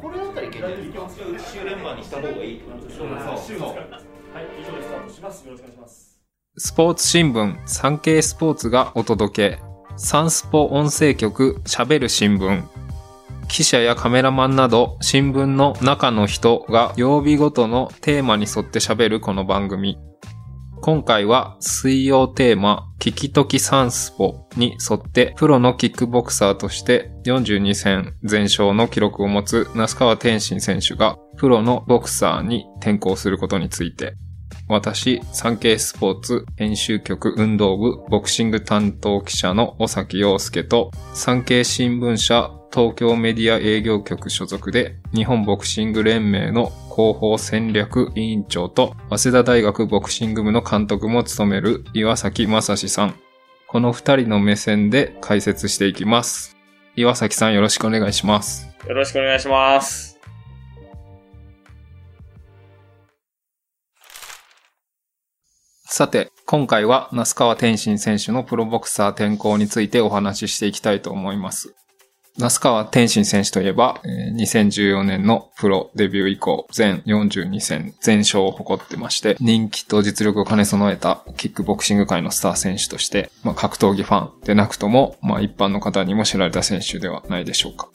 これだったらいけるんじゃないですか。週連番にした方がいいってことですはい、以上でスタートします。よろしくお願いします。スポーツ新聞、産経スポーツがお届け。サンスポ音声局、喋る新聞。記者やカメラマンなど、新聞の中の人が曜日ごとのテーマに沿って喋るこの番組。今回は水曜テーマ、キキトキサンスポに沿って、プロのキックボクサーとして42戦全勝の記録を持つ那須川天心選手が、プロのボクサーに転向することについて、私、産経スポーツ編集局運動部ボクシング担当記者の尾崎陽介と、産経新聞社東京メディア営業局所属で、日本ボクシング連盟の広報戦略委員長と、早稲田大学ボクシング部の監督も務める岩崎正史さん。この二人の目線で解説していきます。岩崎さんよろしくお願いします。よろしくお願いします。さて、今回は那須川天心選手のプロボクサー転向についてお話ししていきたいと思います。那須川天心選手といえば、2014年のプロデビュー以降、全42戦全勝を誇ってまして、人気と実力を兼ね備えたキックボクシング界のスター選手として、まあ、格闘技ファンでなくとも、まあ、一般の方にも知られた選手ではないでしょうか。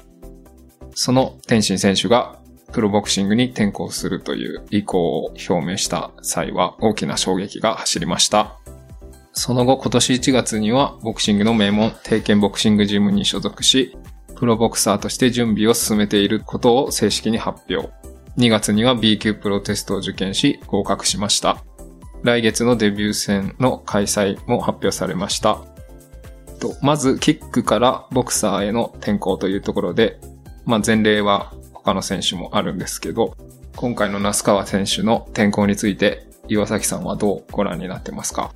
その天心選手がプロボクシングに転向するという意向を表明した際は大きな衝撃が走りました。その後今年1月にはボクシングの名門定見ボクシングジムに所属し、プロボクサーとして準備を進めていることを正式に発表。2月には B 級プロテストを受験し合格しました。来月のデビュー戦の開催も発表されました。とまずキックからボクサーへの転向というところで、まあ前例は他の選手もあるんですけど、今回の那須川選手の転向について岩崎さんはどうご覧になってますか？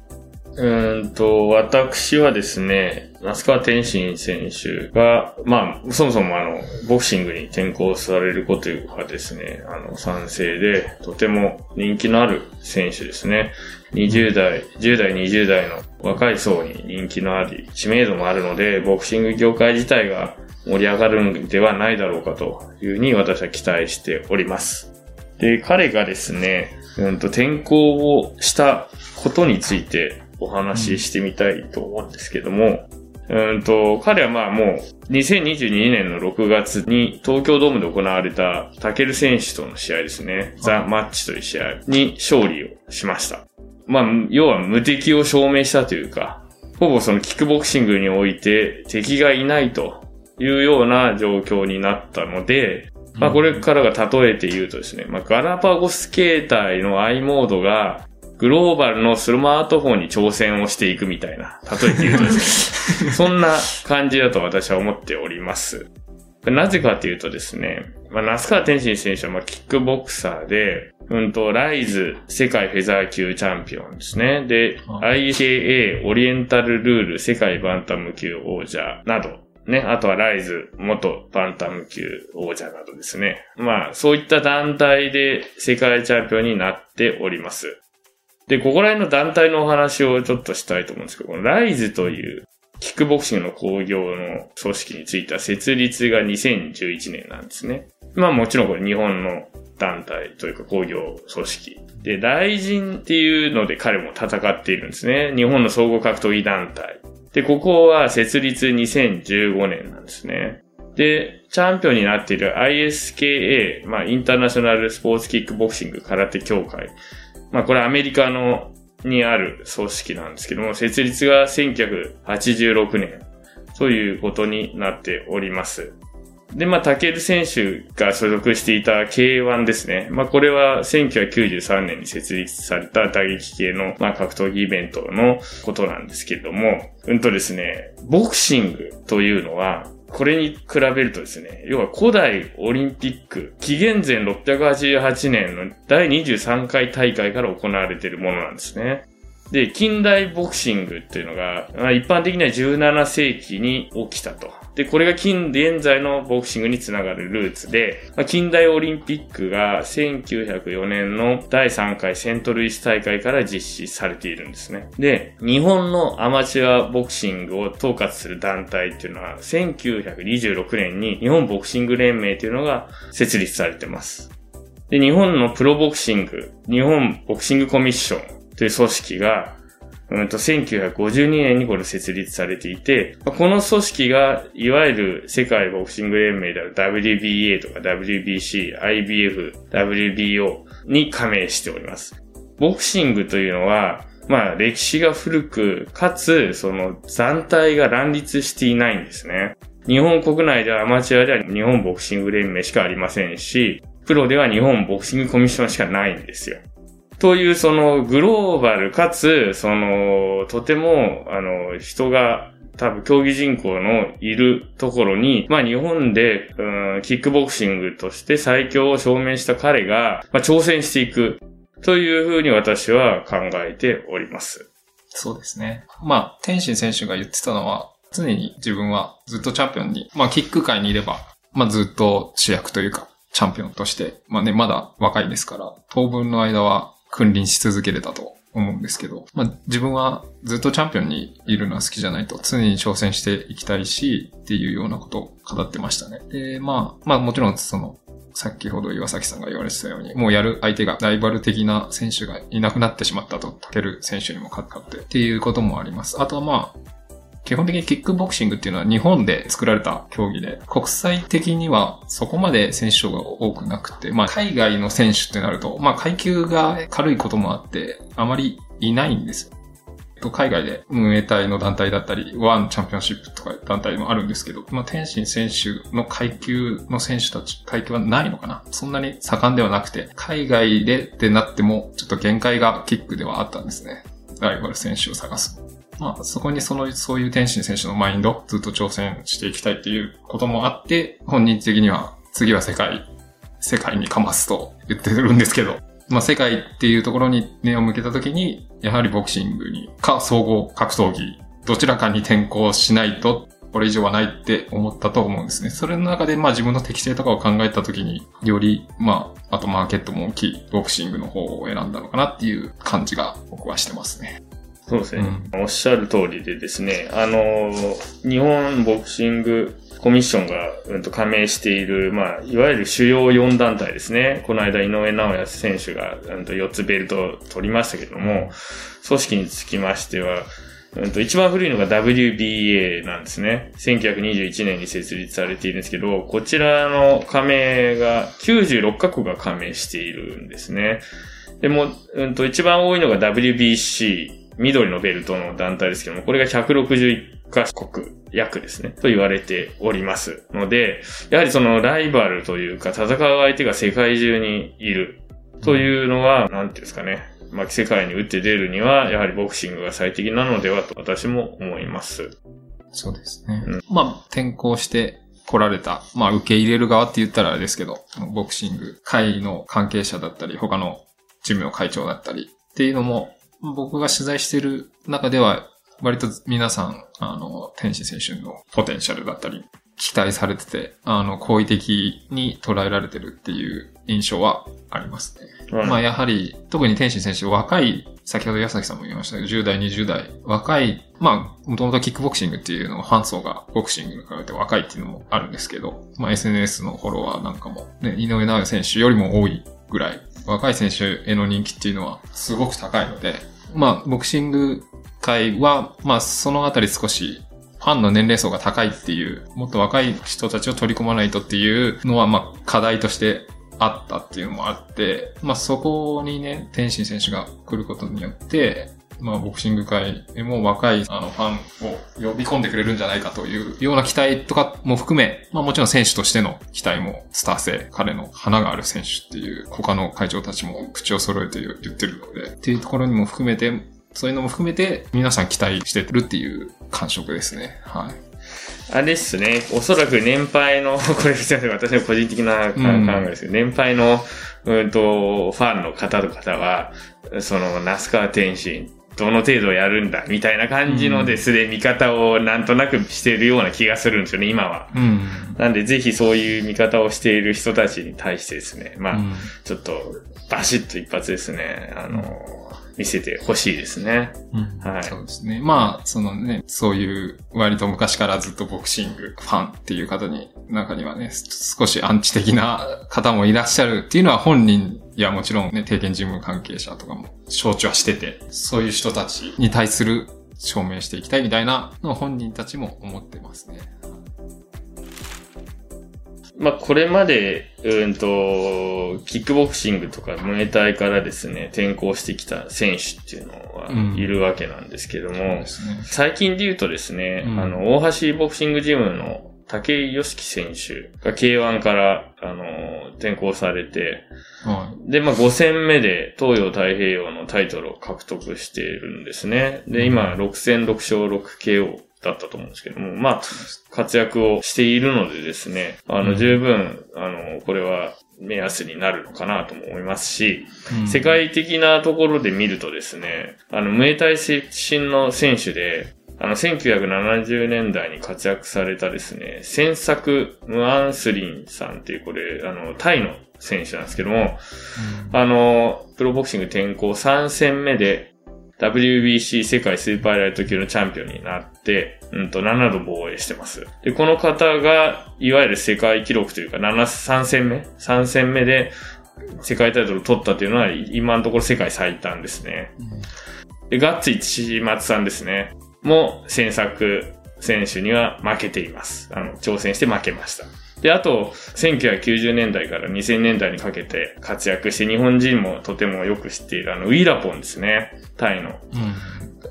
うんと、私はですね、那須川天心選手が、まあ、そもそもあの、ボクシングに転向されることがですね、あの、賛成で、とても人気のある選手ですね。20代、10代、20代の若い層に人気のあり、知名度もあるので、ボクシング業界自体が盛り上がるんではないだろうかというふうに私は期待しております。で、彼がですね、うんと、転校をしたことについてお話ししてみたいと思うんですけども、うんと、彼はまあもう、2022年の6月に東京ドームで行われたタケル選手との試合ですね、ザ・マッチという試合に勝利をしました。まあ、要は無敵を証明したというか、ほぼそのキックボクシングにおいて敵がいないというような状況になったので、まあこれからが例えて言うとですね、まあガラパゴス形態の i モードがグローバルのスマートフォンに挑戦をしていくみたいな、例えて言うとですね、そんな感じだと私は思っております。なぜかというとですね、まあ、那須川天心選手はまあキックボクサーで、うんと、ライズ世界フェザー級チャンピオンですね。で、あ IKA オリエンタルルール世界バンタム級王者など、ね、あとはライズ元バンタム級王者などですね。まあ、そういった団体で世界チャンピオンになっております。で、ここら辺の団体のお話をちょっとしたいと思うんですけど、このライズというキックボクシングの工業の組織については設立が2011年なんですね。まあもちろんこれ日本の団体というか工業組織。で、雷神っていうので彼も戦っているんですね。日本の総合格闘技団体。で、ここは設立2015年なんですね。で、チャンピオンになっている ISKA、まあインターナショナルスポーツキックボクシング空手協会。まあこれアメリカのにある組織なんですけども、設立が1986年。そういうことになっております。で、まあ、タケル選手が所属していた K1 ですね。まあ、これは1993年に設立された打撃系の、まあ、格闘技イベントのことなんですけれども、うんとですね、ボクシングというのは、これに比べるとですね、要は古代オリンピック、紀元前688年の第23回大会から行われているものなんですね。で、近代ボクシングっていうのが、まあ一般的には17世紀に起きたとで、これが近現在のボクシングにつながるルーツで、まあ、近代オリンピックが1904年の第3回セントルイス大会から実施されているんですね。で、日本のアマチュアボクシングを統括する団体っていうのは、1926年に日本ボクシング連盟というのが設立されてます。で、日本のプロボクシング、日本ボクシングコミッションという組織が、うんと、1952年にこれ設立されていて、この組織が、いわゆる世界ボクシング連盟である WBA とか WBC、IBF、WBO に加盟しております。ボクシングというのは、まあ歴史が古く、かつ、その団体が乱立していないんですね。日本国内ではアマチュアでは日本ボクシング連盟しかありませんし、プロでは日本ボクシングコミッションしかないんですよ。というそのグローバルかつ、その、とても、あの、人が多分競技人口のいるところに、まあ日本で、うん、キックボクシングとして最強を証明した彼が、まあ挑戦していくというふうに私は考えております。そうですね。まあ、天心選手が言ってたのは、常に自分はずっとチャンピオンに、まあキック界にいれば、まあずっと主役というか、チャンピオンとして、まあね、まだ若いですから、当分の間は君臨し続けれたと思うんですけど、まあ自分はずっとチャンピオンにいるのは好きじゃないと、常に挑戦していきたいし、っていうようなことを語ってましたね。で、まあ、まあもちろんその、さっきほど岩崎さんが言われてたように、もうやる相手がライバル的な選手がいなくなってしまったと、タケル選手にも勝ってっていうこともあります。あとはまあ、基本的にキックボクシングっていうのは日本で作られた競技で、国際的にはそこまで選手層が多くなくて、まあ海外の選手ってなると、まあ階級が軽いこともあって、あまりいないんですよ。海外で運営隊の団体だったり、ワンチャンピオンシップとか団体もあるんですけど、まあ、天心選手の階級の選手たち、階級はないのかなそんなに盛んではなくて、海外でってなっても、ちょっと限界がキックではあったんですね。ライバル選手を探す。まあ、そこにその、そういう天心選手のマインド、ずっと挑戦していきたいっていうこともあって、本人的には、次は世界、世界にかますと言ってるんですけど、まあ、世界っていうところに目を向けたときに、やはりボクシングに、か、総合格闘技、どちらかに転向しないと、これ以上はないって思ったと思うんですね。それの中で、まあ自分の適性とかを考えたときに、より、まあ、あとマーケットも大きいボクシングの方を選んだのかなっていう感じが僕はしてますね。そうですね、うん、おっしゃる通りでですね、あの、日本ボクシングコミッションが、うんと加盟している、まあ、いわゆる主要4団体ですね。この間、井上直也選手が、うんと4つベルトを取りましたけども、組織につきましては、うんと一番古いのが WBA なんですね。1921年に設立されているんですけど、こちらの加盟が96カ国が加盟しているんですね。でも、うんと一番多いのが WBC 緑のベルトの団体ですけども、これが161カ国約ですね、と言われておりますので、やはりそのライバルというか戦う相手が世界中にいるというのは、なんていうんですかね、まあ、世界に打って出るには、やはりボクシングが最適なのではと私も思います。そうですね。うん、まあ、転校して来られた、まあ、受け入れる側って言ったらあれですけど、ボクシング会の関係者だったり、他のチームの会長だったりっていうのも、僕が取材している中では、割と皆さん、あの、天使選手のポテンシャルだったり、期待されてて、あの、好意的に捉えられてるっていう印象はありますね。はい、まあやはり、特に天心選手、若い、先ほど矢崎さんも言いましたけど、10代、20代、若い、まあ、もともとキックボクシングっていうのは、半層がボクシングに比べて若いっていうのもあるんですけど、まあ SNS のフォロワーなんかも、ね、井上直也選手よりも多いぐらい若い選手への人気っていうのはすごく高いので、まあ、ボクシング界は、まあ、そのあたり少しファンの年齢層が高いっていう、もっと若い人たちを取り込まないとっていうのは、まあ、課題としてあったっていうのもあって、まあ、そこにね、天心選手が来ることによって、まあ、ボクシング界も若いあのファンを呼び込んでくれるんじゃないかというような期待とかも含め、まあもちろん選手としての期待もスター性、彼の花がある選手っていう他の会長たちも口を揃えて言ってるので、っていうところにも含めて、そういうのも含めて皆さん期待してるっていう感触ですね。はい。あれですね。おそらく年配の、これ私の個人的な考えですけど、うん、年配の、うんと、ファンの方と方は、その、那須川天心っどの程度やるんだ、みたいな感じのですね、見方をなんとなくしてるような気がするんですよね、今は。うん。なんで、ぜひそういう見方をしている人たちに対してですね、まあ、うんちょっと、バシッと一発ですね、あの、見せてほしいですね。うんはいそうですね。まあ、そのね、そういう割と昔からずっとボクシングファンっていう方に、中にはね、少しアンチ的な方もいらっしゃるっていうのは本人やもちろんね、定見事務関係者とかも承知はしてて、そういう人たちに対する証明していきたいみたいなのを本人たちも思ってますね。まあ、これまで、うんと、キックボクシングとかムエタイからですね、転向してきた選手っていうのはうんいるわけなんですけども、そうですね。最近で言うとですね、うんあの、大橋ボクシングジムの武井良樹選手が K1 から、あの、転向されて、はで、まあ、5戦目で東洋太平洋のタイトルを獲得しているんですね。で、今、6戦6勝 6KO だったと思うんですけども、まあ、活躍をしているのでですね、あの、うん十分、あの、これは目安になるのかなとも思いますし、い。うん世界的なところで見るとですね、あの、ムエタイ出身の選手で、あの、1970年代に活躍されたですね、先作ムアンスリンさんっていう、これ、あの、タイの選手なんですけども、あの、プロボクシング転向3戦目で、WBC 世界スーパーライト級のチャンピオンになって、うんと、7度防衛してます。で、この方が、いわゆる世界記録というか、7、3戦目 ?3 戦目で、世界タイトルを取ったというのは、今のところ世界最短ですね。で、ガッツ一松さんですね。も、先作選手には負けています。あの、挑戦して負けました。で、あと、1990年代から2000年代にかけて活躍して日本人もとてもよく知っているあの、ウィーラポンですね。タイの。うん。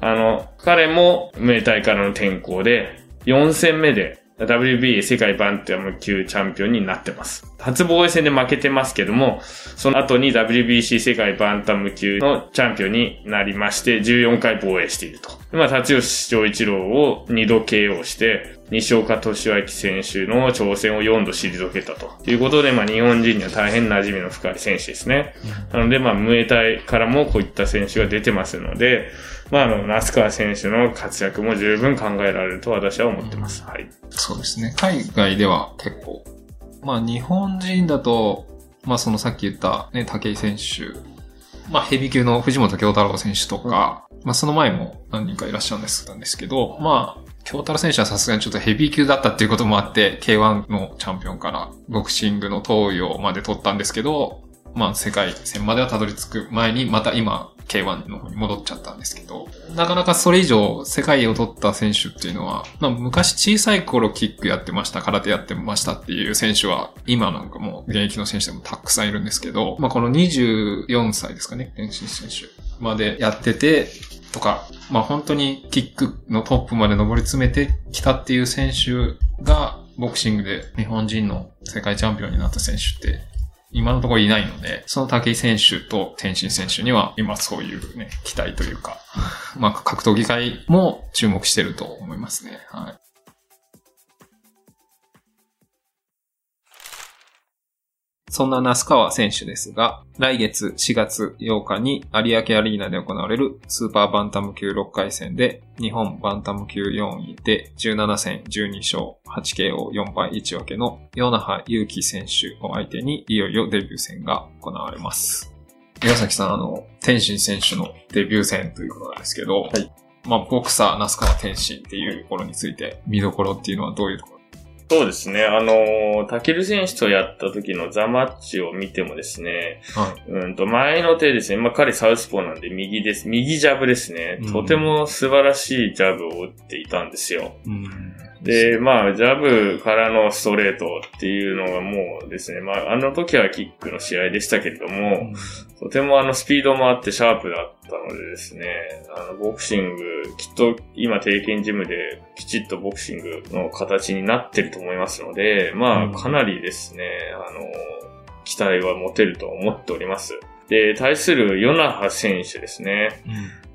あの、彼も、ムエタイからの転向で、4戦目で、WBA 世界バンタム級チャンピオンになってます。初防衛戦で負けてますけども、その後に WBC 世界バンタム級のチャンピオンになりまして、14回防衛していると。まあ、達吉長一郎を2度 KO して、西岡敏明選手の挑戦を4度退けたということで、まあ、日本人には大変馴染みの深い選手ですね。なので、まあ、ムエタイからもこういった選手が出てますので、まあ、あの、那須川選手の活躍も十分考えられると私は思ってます。はい。そうですね。海外では結構。まあ日本人だと、まあそのさっき言ったね、武井選手。まあヘビー級の藤本京太郎選手とか、まあその前も何人かいらっしゃるんですけど、まあ、京太郎選手はさすがにちょっとヘビー級だったっていうこともあって、K1 のチャンピオンからボクシングの東洋まで取ったんですけど、まあ世界戦まではたどり着く前に、また今 K1 の方に戻っちゃったんですけど、なかなかそれ以上世界を取った選手っていうのは、まあ昔小さい頃キックやってました、空手やってましたっていう選手は、今なんかもう現役の選手でもたくさんいるんですけど、まあこの24歳ですかね、天心選手。までやってて、とか、まあ本当にキックのトップまで上り詰めてきたっていう選手が、ボクシングで日本人の世界チャンピオンになった選手って今のところいないので、その武井選手と天心選手には今そういうね、期待というか、まあ格闘技界も注目してると思いますね。はい。そんな那須川選手ですが、来月4月8日に有明アリーナで行われるスーパーバンタム級6回戦で日本バンタム級4位で17戦12勝 8KO4 敗1分けのヨナハユウキ選手を相手にいよいよデビュー戦が行われます。岩崎さん、あの、天心選手のデビュー戦ということなんですけど、はいまあ、ボクサー、那須川天心っていうところについて、見どころっていうのはどういうところそうですね。あの、タケル選手とやった時のザマッチを見てもですね、はい。うんと、前の手ですね。まあ、彼サウスポーなんで右です。右ジャブですねうん。とても素晴らしいジャブを打っていたんですよ。うん。で、まあ、ジャブからのストレートっていうのがもうですね、まあ、あの時はキックの試合でしたけれども、とてもあのスピードもあってシャープだったのでですね、あの、ボクシング、きっと今定見ジムできちっとボクシングの形になってると思いますので、まうんあ、かなりですね、あの、期待は持てると思っております。で、対するヨナハ選手ですね。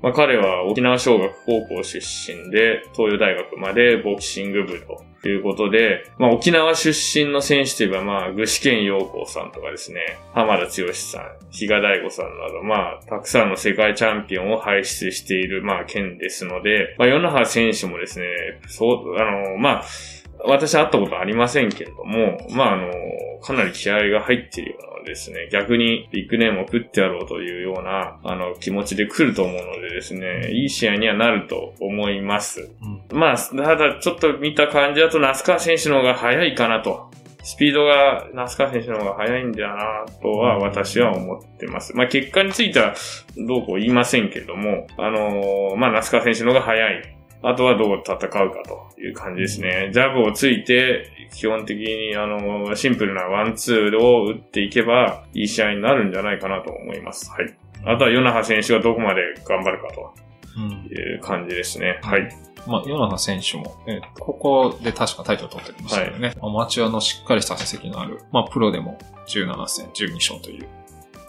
まあ、彼は沖縄小学高校出身で、東洋大学までボクシング部ということで、まあ、沖縄出身の選手といえば、まあ、具志堅陽光さんとかですね、浜田剛さん、比嘉大吾さんなど、まあ、たくさんの世界チャンピオンを輩出している、まあ、県ですので、まあ、与那覇選手もですね、そう、あの、まあ、私会ったことありませんけれども、まあ、あの、かなり気合が入っているようなですね、逆にビッグネームを食ってやろうというような、あの、気持ちで来ると思うのでですね、いい試合にはなると思います。うん、まあ、ただちょっと見た感じだと、那須川選手の方が早いかなと。スピードが、那須川選手の方が速いんだなとは私は思ってます。まあ結果についてはどうこう言いませんけれども、あのー、まあ那須川選手の方が速い。あとはどう戦うかという感じですね。ジャブをついて、基本的にあの、シンプルなワンツーを打っていけば、いい試合になるんじゃないかなと思います。はい。あとは、ヨナハ選手がどこまで頑張るかという感じですね。うん、はい。まあ、ヨナハ選手も、えー、ここで確かタイトル取ってましたよね。はい、アマチュアのしっかりした成績のある、まあ、プロでも17戦12勝という。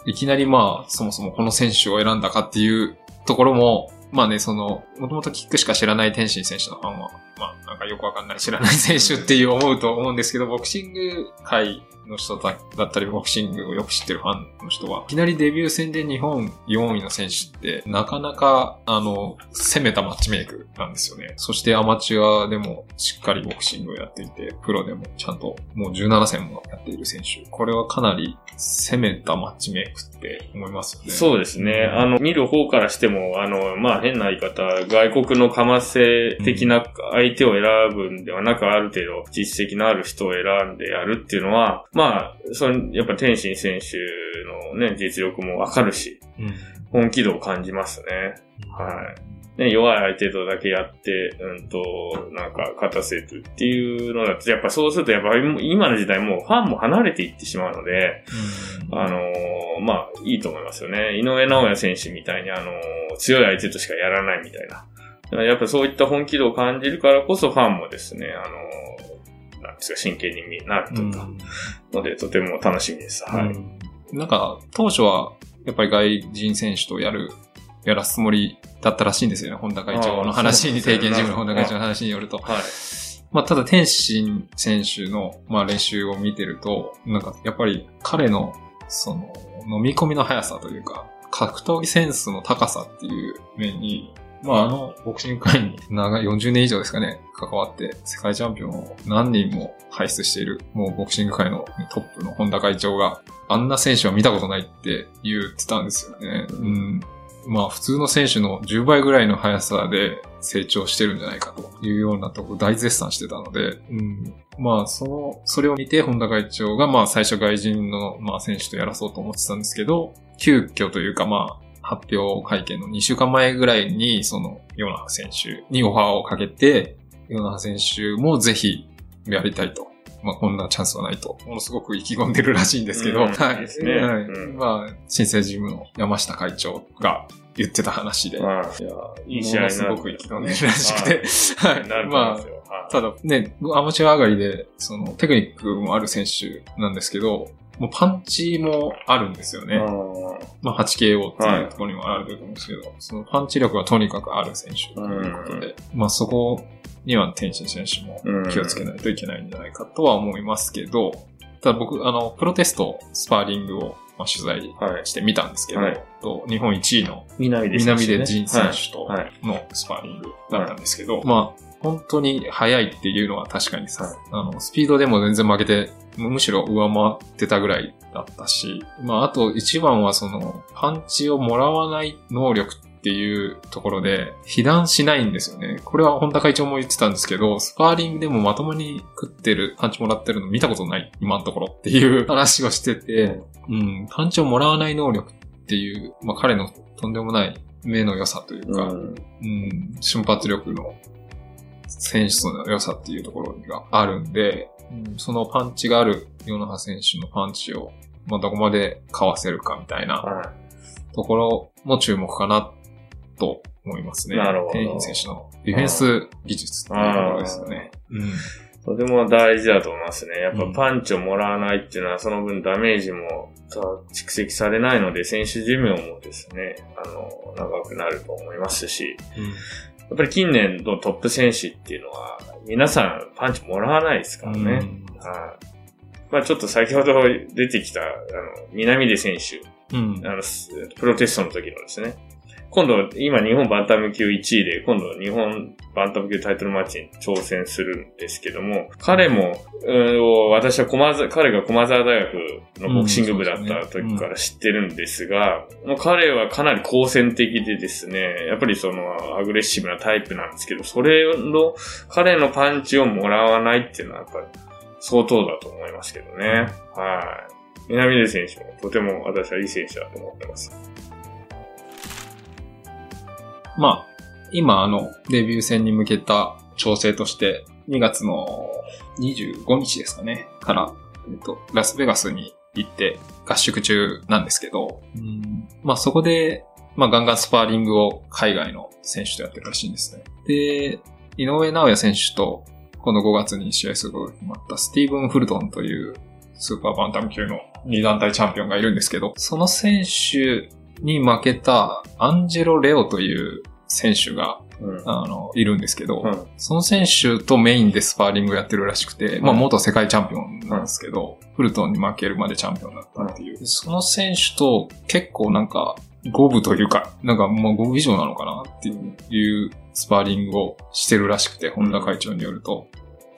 いきなりまあ、そもそもこの選手を選んだかっていうところも、まあね、その、もともとキックしか知らない天心選手のファンは、まあ、なんかよくわかんない知らない選手っていう思うと思うんですけど、ボクシング界の人だったり、ボクシングをよく知ってるファンの人は、いきなりデビュー戦で日本4位の選手って、なかなか、あの、攻めたマッチメイクなんですよね。そしてアマチュアでもしっかりボクシングをやっていて、プロでもちゃんともう17戦もやっている選手。これはかなり攻めたマッチメイクって思いますよね。そうですね。あの、見る方からしても、あの、まあ、変な言い方、外国のかませ的な相手を選ぶんではなく、ある程度実績のある人を選んでやるっていうのは、まあ、その、やっぱ天心選手のね、実力もわかるし、うん、本気度を感じますね。はい。ね、弱い相手とだけやって、うんと、なんか、勝たせるっていうのだと、やっぱそうすると、やっぱ今の時代もうファンも離れていってしまうので、うん、あのー、まあ、いいと思いますよね。井上直也選手みたいに、あのー、強い相手としかやらないみたいな。やっぱそういった本気度を感じるからこそファンもですね、あのですか、真剣になるとか、ので、とても楽しみです。はい。なんか、当初は、やっぱり外人選手とやる、やらすつもりだったらしいんですよね。本田会長の話に、定見事務の本田会長の話によると。はい。まあ、ただ、天心選手の、まあ、練習を見てると、なんか、やっぱり彼の、その、飲み込みの速さというか、格闘技センスの高さっていう面に、まあ、あの、ボクシング界に長い40年以上ですかね、関わって、世界チャンピオンを何人も輩出している、もうボクシング界のトップの本田会長が、あんな選手は見たことないって言ってたんですよね。うん。まあ、普通の選手の10倍ぐらいの速さで成長してるんじゃないかというようなとこ大絶賛してたので、うん。まあ、その、それを見て、本田会長が、まあ、最初外人の、まあ、選手とやらそうと思ってたんですけど、急遽というか、まあ、発表会見の2週間前ぐらいに、その、ヨナハ選手にオファーをかけて、ヨナハ選手もぜひやりたいと。まあ、こんなチャンスはないと、ものすごく意気込んでるらしいんですけど、うん、はい。ですね。はい。うん、まあ、新生ジムの山下会長が言ってた話で、いや、いい試合ものすごく意気込んでるらしくて、はい。なるまあ、ただね、アマチュア上がりで、その、テクニックもある選手なんですけど、もうパンチもあるんですよね。まあ 8KO っていうところにもあると思うんですけど、はい、そのパンチ力はとにかくある選手ということで、まあそこには天心選手も気をつけないといけないんじゃないかとは思いますけど、ただ僕、あの、プロテスト、スパーリングをまあ、取材してみたんですけど、はい、と日本1位の南出選手とのスパーリングだったんですけど、まあ、本当に速いっていうのは確かにさ、あの、スピードでも全然負けてむしろ上回ってたぐらいだったし、まあ、あと一番はその、パンチをもらわない能力っていうところで、被弾しないんですよね。これは本田会長も言ってたんですけど、スパーリングでもまともに食ってる、パンチもらってるの見たことない、今のところっていう話をしてて、うん、パンチをもらわない能力っていう、まあ彼のとんでもない目の良さというか、うん、うん、瞬発力の選手の良さっていうところがあるんで、そのパンチがあるヨナハ選手のパンチを、まあ、どこまでかわせるかみたいなところも注目かなと思いますね。なるほど。テンヒン選手のディフェンス技術っていうところですよね。うん。とても大事だと思いますね。やっうんぱパンチをもらわないっていうのは、その分ダメージも蓄積されないので、選手寿命もですね、あの、長くなると思いますし、やっぱり近年のトップ選手っていうのは、皆さんパンチもらわないですからね。はい。まあちょっと先ほど出てきた、あの、南出選手、うん。あの、すプロテストの時のですね。今度、今日本バンタム級1位で、今度日本バンタム級タイトルマッチに挑戦するんですけども、彼も、うん私は駒沢、彼が駒沢大学のボクシング部だった時から知ってるんですが、もう彼はかなり好戦的でですね、やっぱりそのアグレッシブなタイプなんですけど、それの、彼のパンチをもらわないっていうのはやっぱり相当だと思いますけどね。はい。南出選手もとても私はいい選手だと思ってます。まあ、今あの、デビュー戦に向けた調整として、2月の25日ですかね、から、えっと、ラスベガスに行って合宿中なんですけど、うんまあそこで、まあガンガンスパーリングを海外の選手とやってるらしいんですね。で、井上直也選手と、この5月に試合することが決まったスティーブン・フルトンというスーパーバンタム級の2団体チャンピオンがいるんですけど、その選手に負けたアンジェロ・レオという選手が、うん。あの、いるんですけど、うんその選手とメインでスパーリングやってるらしくて、まあ元世界チャンピオンなんですけど、フルトンに負けるまでチャンピオンだったっていう。その選手と結構なんか、五分というか、なんかもう五分以上なのかなっていうスパーリングをしてるらしくて、本田会長によると、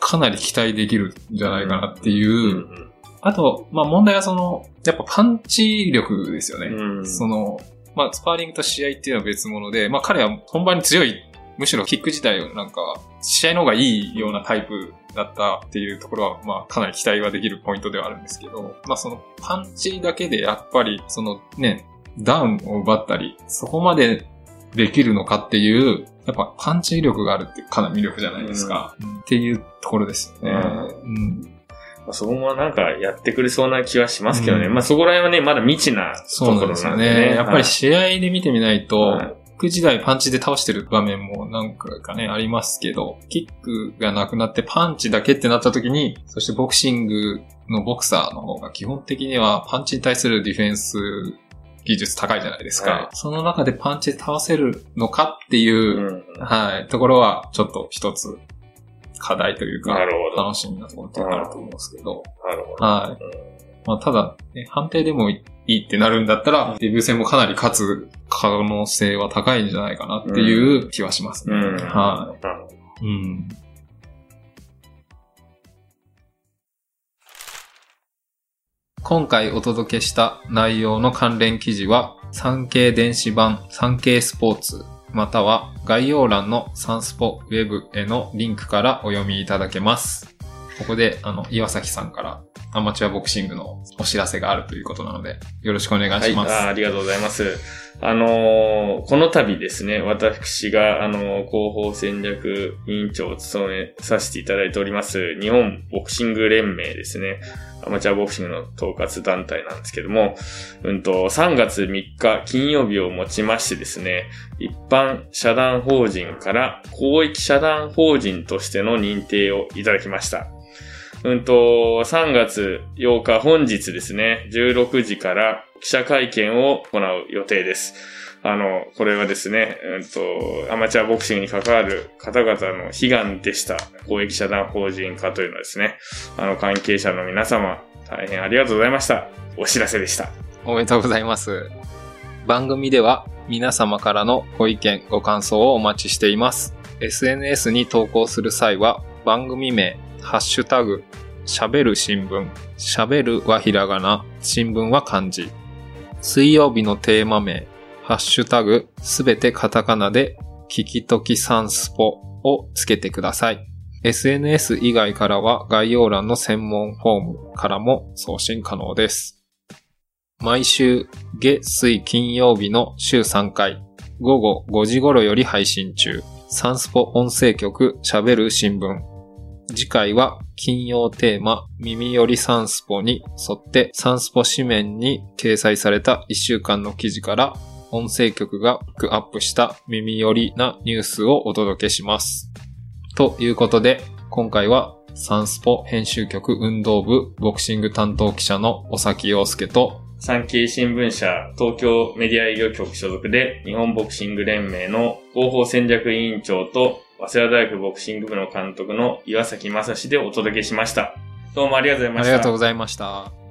かなり期待できるんじゃないかなっていう。うんあと、まあ問題はその、やっぱパンチ力ですよね。うん。その、まあ、スパーリングと試合っていうのは別物で、まあ、彼は本番に強い、むしろキック自体をなんか、試合の方がいいようなタイプだったっていうところは、まあ、かなり期待はできるポイントではあるんですけど、まあ、そのパンチだけでやっぱり、そのね、ダウンを奪ったり、そこまでできるのかっていう、やっぱパンチ力があるってかなり魅力じゃないですか。うんっていうところですよね。うんまあそこもなんかやってくれそうな気はしますけどね。うんまあそこら辺はね、まだ未知なとそうなんころですよね。なんでね。やっぱり試合で見てみないと、はいキック時代パンチで倒してる場面も何回かね、ありますけど、キックがなくなってパンチだけってなった時に、そしてボクシングのボクサーの方が基本的にはパンチに対するディフェンス技術高いじゃないですか。はいその中でパンチで倒せるのかっていう、うんはい、ところはちょっと一つ課題というか、楽しみなところってあると思うんですけど、なるほど。はい。まあ、ただ、ね、判定でもいいってなるんだったら、デビュー戦もかなり勝つ可能性は高いんじゃないかなっていう気はしますね。うん。はい。うん。今回お届けした内容の関連記事は、産経電子版産経スポーツ、または概要欄のサンスポウェブへのリンクからお読みいただけます。ここで、あの、岩崎さんからアマチュアボクシングのお知らせがあるということなので、よろしくお願いします。はい、あありがとうございます。あのーこの度ですね、私が、あのー広報戦略委員長を務めさせていただいております、日本ボクシング連盟ですね。アマチュアボクシングの統括団体なんですけども、うんと、3月3日金曜日をもちましてですね、一般社団法人から公益社団法人としての認定をいただきました。うんと、3月8日本日ですね、16時から記者会見を行う予定です。あの、これはですね、うんと、アマチュアボクシングに関わる方々の悲願でした公益社団法人化というのはですね、あの、関係者の皆様、大変ありがとうございました。お知らせでした。おめでとうございます。番組では皆様からのご意見、ご感想をお待ちしています。SNS に投稿する際は番組名、ハッシュタグ、喋る新聞、喋るはひらがな、新聞は漢字。水曜日のテーマ名、ハッシュタグ、すべてカタカナで、聞きときサンスポをつけてください。SNS 以外からは概要欄の専門フォームからも送信可能です。毎週月水金曜日の週3回午後5時頃より配信中サンスポ音声局喋る新聞次回は金曜テーマ耳よりサンスポに沿ってサンスポ紙面に掲載された1週間の記事から音声局がピックアップした耳寄りなニュースをお届けします。ということで今回はサンスポ編集局運動部ボクシング担当記者の尾崎洋介と、産経新聞社東京メディア営業局所属で日本ボクシング連盟の広報戦略委員長と早稲田大学ボクシング部の監督の岩崎正史でお届けしました。どうもありがとうございました。ありがとうございました。